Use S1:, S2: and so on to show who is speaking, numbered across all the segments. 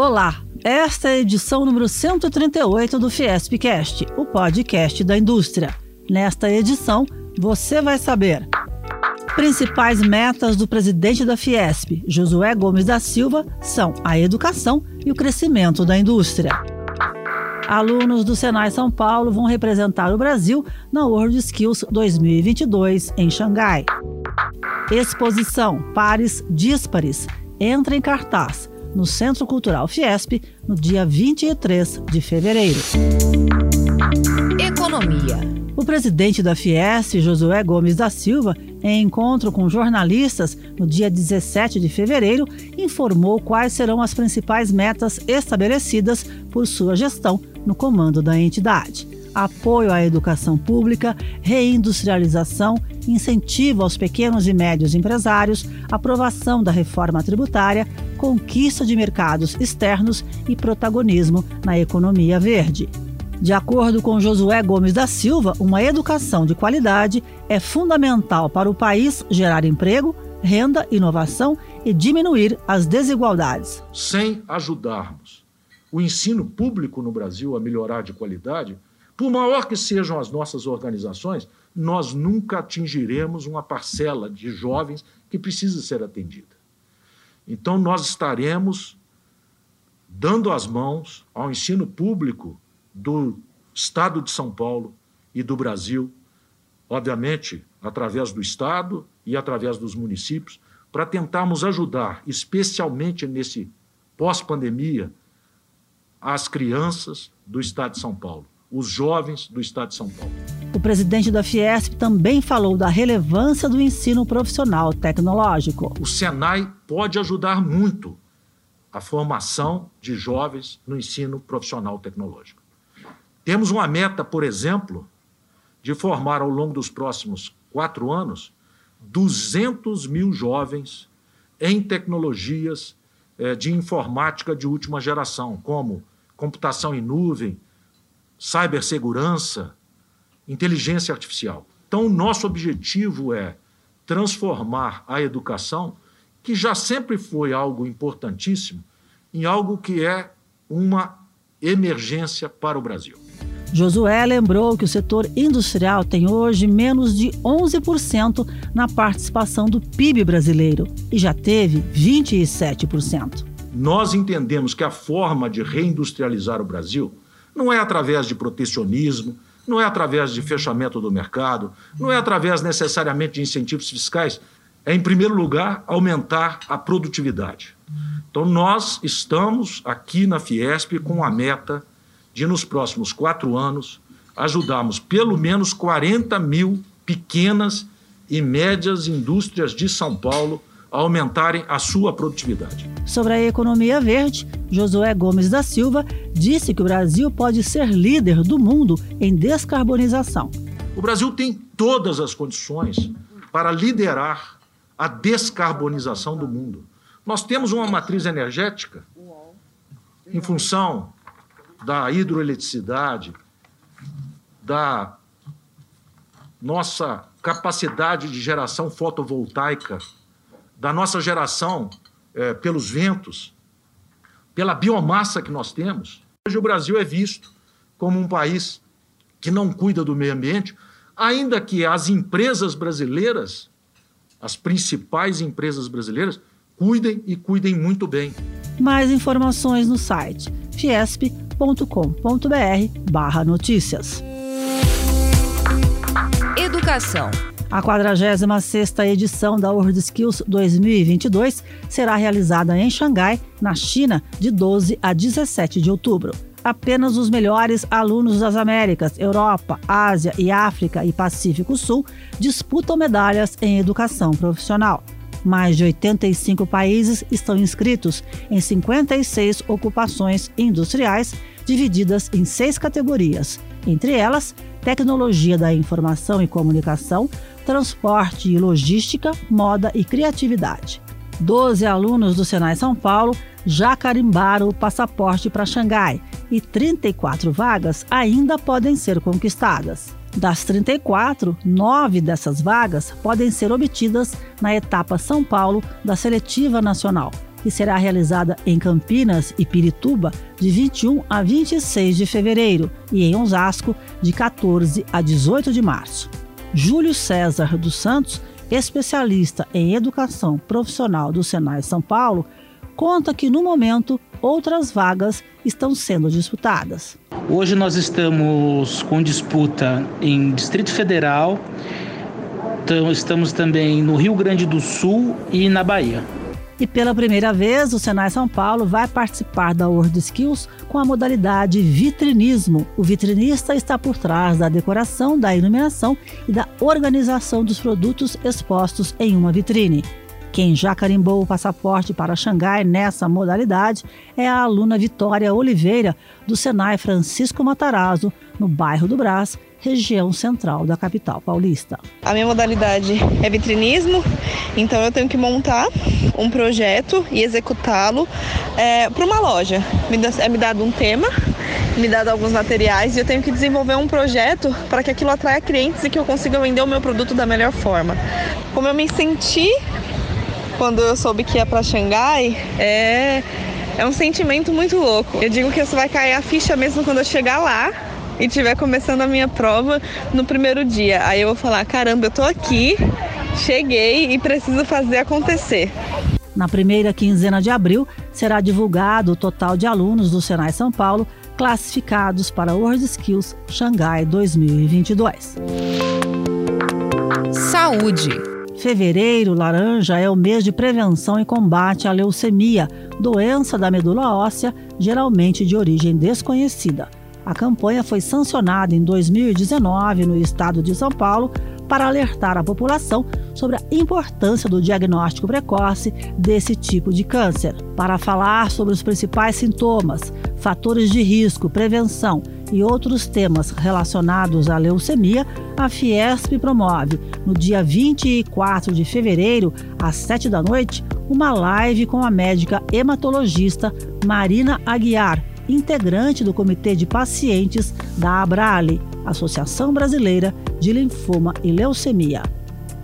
S1: Olá, esta é a edição número 138 do Fiespcast, o podcast da indústria. Nesta edição, você vai saber principais metas do presidente da Fiesp, Josué Gomes da Silva, são a educação e o crescimento da indústria. Alunos do Senai São Paulo vão representar o Brasil na World Skills 2022 em Xangai. Exposição Pares Díspares entra em cartaz no Centro Cultural Fiesp no dia 23 de fevereiro. Economia. O presidente da Fiesp, Josué Gomes da Silva, em encontro com jornalistas no dia 17 de fevereiro, informou quais serão as principais metas estabelecidas por sua gestão no comando da entidade apoio à educação pública, reindustrialização, incentivo aos pequenos e médios empresários, aprovação da reforma tributária, conquista de mercados externos e protagonismo na economia verde. De acordo com Josué Gomes da Silva, uma educação de qualidade é fundamental para o país gerar emprego, renda, inovação e diminuir as desigualdades.
S2: Sem ajudarmos o ensino público no Brasil a melhorar de qualidade, por maior que sejam as nossas organizações, nós nunca atingiremos uma parcela de jovens que precisa ser atendida. Então, nós estaremos dando as mãos ao ensino público do Estado de São Paulo e do Brasil, obviamente, através do Estado e através dos municípios, para tentarmos ajudar, especialmente nesse pós-pandemia, as crianças do Estado de São Paulo, os jovens do Estado de São Paulo.
S1: O presidente da Fiesp também falou da relevância do ensino profissional tecnológico.
S2: O Senai pode ajudar muito a formação de jovens no ensino profissional tecnológico. Temos uma meta, por exemplo, de formar ao longo dos próximos quatro anos 200 mil jovens em tecnologias eh, de informática de última geração, como computação em nuvem, cibersegurança, inteligência artificial. Então, o nosso objetivo é transformar a educação, que já sempre foi algo importantíssimo, em algo que é uma emergência para o Brasil.
S1: Josué lembrou que o setor industrial tem hoje menos de 11% na participação do PIB brasileiro e já teve 27%.
S2: Nós entendemos que a forma de reindustrializar o Brasil não é através de protecionismo, não é através de fechamento do mercado, não é através necessariamente de incentivos fiscais, é, em primeiro lugar, aumentar a produtividade. Então, nós estamos aqui na Fiesp com a meta de, nos próximos quatro anos, ajudarmos pelo menos 40 mil pequenas e médias indústrias de São Paulo a aumentarem a sua produtividade.
S1: Sobre a economia verde, Josué Gomes da Silva disse que o Brasil pode ser líder do mundo em descarbonização.
S2: O Brasil tem todas as condições para liderar a descarbonização do mundo. Nós temos uma matriz energética em função da hidroeletricidade, da nossa capacidade de geração fotovoltaica, da nossa geração é, pelos ventos, pela biomassa que nós temos. Hoje o Brasil é visto como um país que não cuida do meio ambiente, ainda que as empresas brasileiras, as principais empresas brasileiras, cuidem e cuidem muito bem.
S1: Mais informações no site fiesp.com barra notícias. Educação. A 46ª edição da World Skills 2022 será realizada em Xangai, na China, de 12 a 17 de outubro. Apenas os melhores alunos das Américas, Europa, Ásia e África e Pacífico Sul disputam medalhas em educação profissional. Mais de 85 países estão inscritos em 56 ocupações industriais, divididas em seis categorias, entre elas tecnologia da informação e comunicação, transporte e logística, moda e criatividade. Doze alunos do Senai São Paulo já carimbaram o passaporte para Xangai e 34 vagas ainda podem ser conquistadas. Das 34, nove dessas vagas podem ser obtidas na etapa São Paulo da Seletiva Nacional. Que será realizada em Campinas e Pirituba de 21 a 26 de fevereiro e em Osasco de 14 a 18 de março. Júlio César dos Santos, especialista em educação profissional do Senai São Paulo, conta que no momento outras vagas estão sendo disputadas.
S3: Hoje nós estamos com disputa em Distrito Federal, estamos também no Rio Grande do Sul e na Bahia.
S1: E pela primeira vez, o Senai São Paulo vai participar da World Skills com a modalidade vitrinismo. O vitrinista está por trás da decoração, da iluminação e da organização dos produtos expostos em uma vitrine. Quem já carimbou o passaporte para Xangai nessa modalidade é a aluna Vitória Oliveira, do Senai Francisco Matarazzo, no bairro do Brás, região central da capital paulista.
S4: A minha modalidade é vitrinismo, então eu tenho que montar um projeto e executá-lo é, para uma loja. É me dado um tema, me dado alguns materiais e eu tenho que desenvolver um projeto para que aquilo atraia clientes e que eu consiga vender o meu produto da melhor forma. Como eu me senti quando eu soube que ia para Xangai, é, é um sentimento muito louco. Eu digo que isso vai cair a ficha mesmo quando eu chegar lá e estiver começando a minha prova no primeiro dia. Aí eu vou falar: caramba, eu tô aqui, cheguei e preciso fazer acontecer.
S1: Na primeira quinzena de abril, será divulgado o total de alunos do Senai São Paulo classificados para World Skills Xangai 2022.
S5: Saúde.
S1: Fevereiro laranja é o mês de prevenção e combate à leucemia, doença da medula óssea, geralmente de origem desconhecida. A campanha foi sancionada em 2019 no estado de São Paulo para alertar a população sobre a importância do diagnóstico precoce desse tipo de câncer. Para falar sobre os principais sintomas, fatores de risco, prevenção e outros temas relacionados à leucemia, a Fiesp promove, no dia 24 de fevereiro, às 7 da noite, uma live com a médica hematologista Marina Aguiar, integrante do Comitê de Pacientes da Abrale, Associação Brasileira de Linfoma e Leucemia.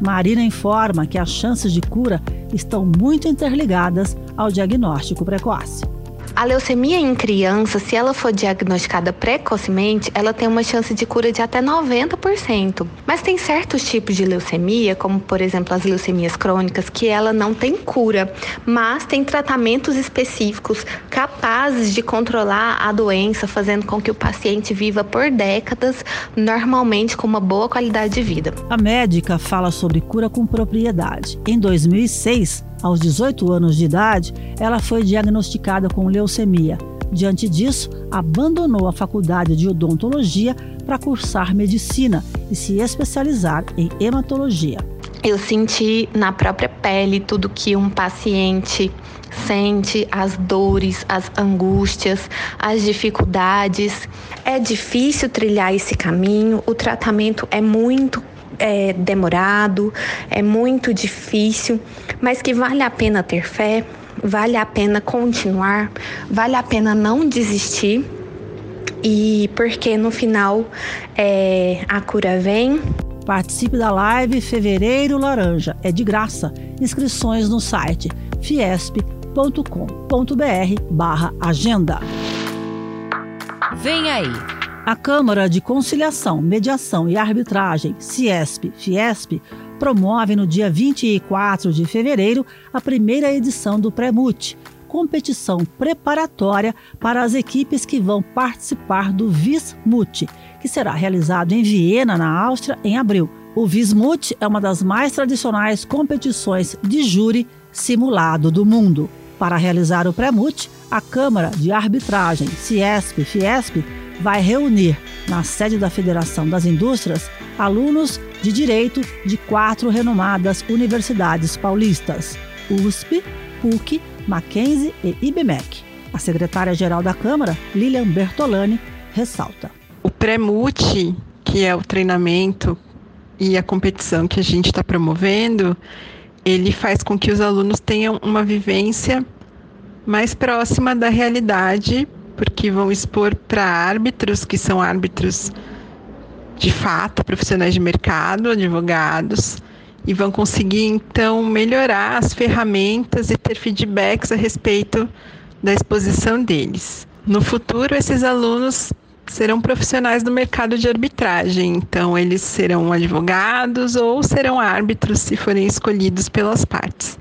S1: Marina informa que as chances de cura estão muito interligadas ao diagnóstico precoce.
S6: A leucemia em criança, se ela for diagnosticada precocemente, ela tem uma chance de cura de até 90%. Mas tem certos tipos de leucemia, como por exemplo as leucemias crônicas, que ela não tem cura, mas tem tratamentos específicos capazes de controlar a doença, fazendo com que o paciente viva por décadas, normalmente com uma boa qualidade de vida.
S1: A médica fala sobre cura com propriedade. Em 2006, aos 18 anos de idade, ela foi diagnosticada com leucemia. Diante disso, abandonou a faculdade de odontologia para cursar medicina e se especializar em hematologia.
S6: Eu senti na própria pele tudo que um paciente sente, as dores, as angústias, as dificuldades. É difícil trilhar esse caminho, o tratamento é muito é demorado, é muito difícil, mas que vale a pena ter fé, vale a pena continuar, vale a pena não desistir. E porque no final é, a cura vem.
S1: Participe da live Fevereiro Laranja. É de graça. Inscrições no site fiesp.com.br barra agenda.
S5: Vem aí
S1: a Câmara de Conciliação, Mediação e Arbitragem, CIESP, Fiesp, promove no dia 24 de fevereiro a primeira edição do Premute, competição preparatória para as equipes que vão participar do Vismut, que será realizado em Viena, na Áustria, em abril. O Vismut é uma das mais tradicionais competições de júri simulado do mundo. Para realizar o Premute, a Câmara de Arbitragem, CIESP, Fiesp, vai reunir, na sede da Federação das Indústrias, alunos de direito de quatro renomadas universidades paulistas: USP, PUC, Mackenzie e IBMEC. A secretária-geral da Câmara, Lilian Bertolani, ressalta.
S7: O pré-MUT, que é o treinamento e a competição que a gente está promovendo, ele faz com que os alunos tenham uma vivência mais próxima da realidade porque vão expor para árbitros que são árbitros de fato, profissionais de mercado, advogados, e vão conseguir então melhorar as ferramentas e ter feedbacks a respeito da exposição deles. No futuro, esses alunos serão profissionais do mercado de arbitragem, então eles serão advogados ou serão árbitros se forem escolhidos pelas partes.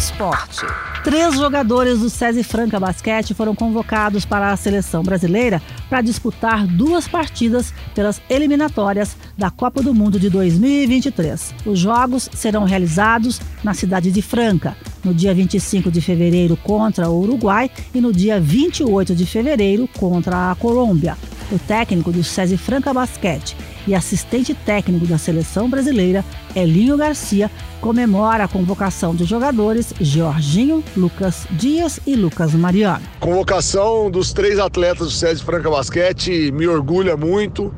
S1: Esporte. Três jogadores do SESI Franca Basquete foram convocados para a seleção brasileira para disputar duas partidas pelas eliminatórias da Copa do Mundo de 2023. Os jogos serão realizados na cidade de Franca, no dia 25 de fevereiro contra o Uruguai e no dia 28 de fevereiro contra a Colômbia. O técnico do SESI Franca Basquete e assistente técnico da seleção brasileira, Elinho Garcia, comemora a convocação de jogadores Jorginho, Lucas Dias e Lucas Mariano.
S5: Convocação dos três atletas do SESI Franca Basquete me orgulha muito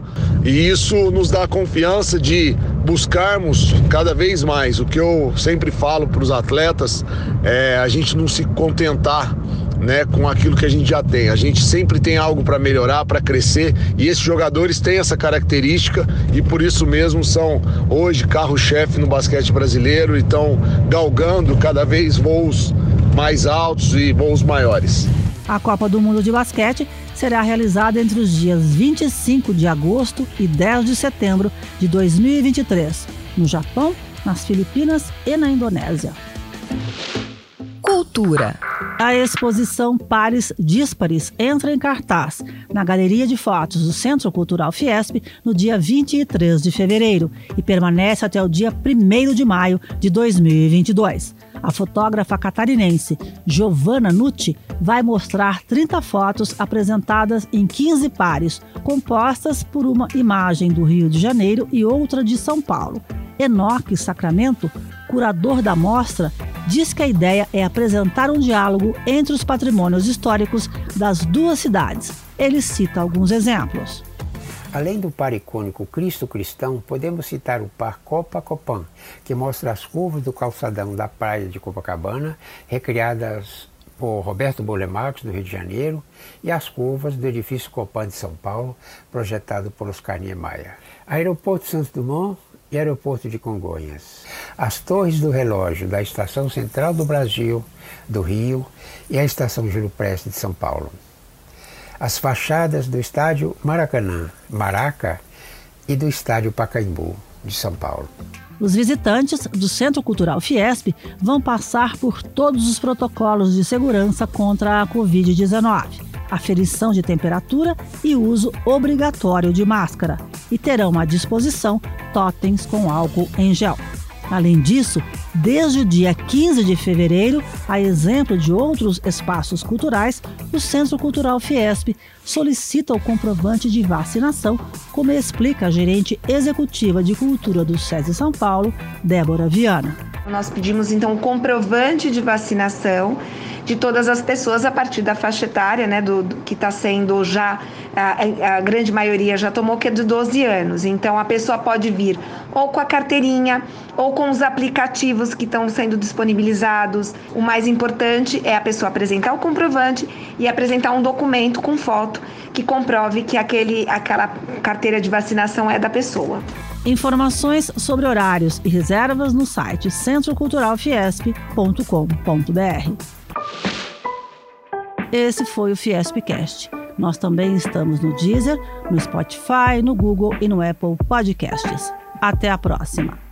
S5: e isso nos dá confiança de buscarmos cada vez mais. O que eu sempre falo para os atletas é a gente não se contentar né, com aquilo que a gente já tem. A gente sempre tem algo para melhorar, para crescer, e esses jogadores têm essa característica e por isso mesmo são hoje carro-chefe no basquete brasileiro e estão galgando cada vez voos mais altos e voos maiores.
S1: A Copa do Mundo de Basquete será realizada entre os dias 25 de agosto e 10 de setembro de 2023, no Japão, nas Filipinas e na Indonésia. Cultura. A exposição Pares Díspares entra em cartaz na Galeria de Fotos do Centro Cultural Fiesp no dia 23 de fevereiro e permanece até o dia 1 de maio de 2022. A fotógrafa catarinense Giovanna Nucci vai mostrar 30 fotos apresentadas em 15 pares, compostas por uma imagem do Rio de Janeiro e outra de São Paulo. Enoque Sacramento, curador da mostra, diz que a ideia é apresentar um diálogo entre os patrimônios históricos das duas cidades. Ele cita alguns exemplos.
S8: Além do par icônico Cristo Cristão, podemos citar o par Copa-Copan, que mostra as curvas do calçadão da praia de Copacabana, recriadas por Roberto Bolemarcos, do Rio de Janeiro, e as curvas do edifício Copan de São Paulo, projetado por Oscar Niemeyer. Aeroporto Santos Dumont e Aeroporto de Congonhas. As torres do relógio da Estação Central do Brasil, do Rio, e a Estação Júlio Prestes de São Paulo. As fachadas do Estádio Maracanã, Maraca, e do Estádio Pacaembu, de São Paulo.
S1: Os visitantes do Centro Cultural Fiesp vão passar por todos os protocolos de segurança contra a Covid-19 aferição de temperatura e uso obrigatório de máscara, e terão à disposição totens com álcool em gel. Além disso, desde o dia 15 de fevereiro, a exemplo de outros espaços culturais, o Centro Cultural Fiesp solicita o comprovante de vacinação, como explica a gerente executiva de cultura do SESI São Paulo, Débora Viana.
S9: Nós pedimos então o comprovante de vacinação de todas as pessoas a partir da faixa etária, né, do, do que está sendo já, a, a, grande maioria já tomou, que é de 12 anos. Então a pessoa pode vir ou com a carteirinha ou com os aplicativos que estão sendo disponibilizados. O mais importante é a pessoa apresentar o comprovante e apresentar um documento com foto que comprove que aquele, aquela carteira de vacinação é da pessoa.
S1: Informações sobre horários e reservas no site centroculturalfiesp.com.br. Esse foi o Fiespcast. Nós também estamos no Deezer, no Spotify, no Google e no Apple Podcasts. Até a próxima!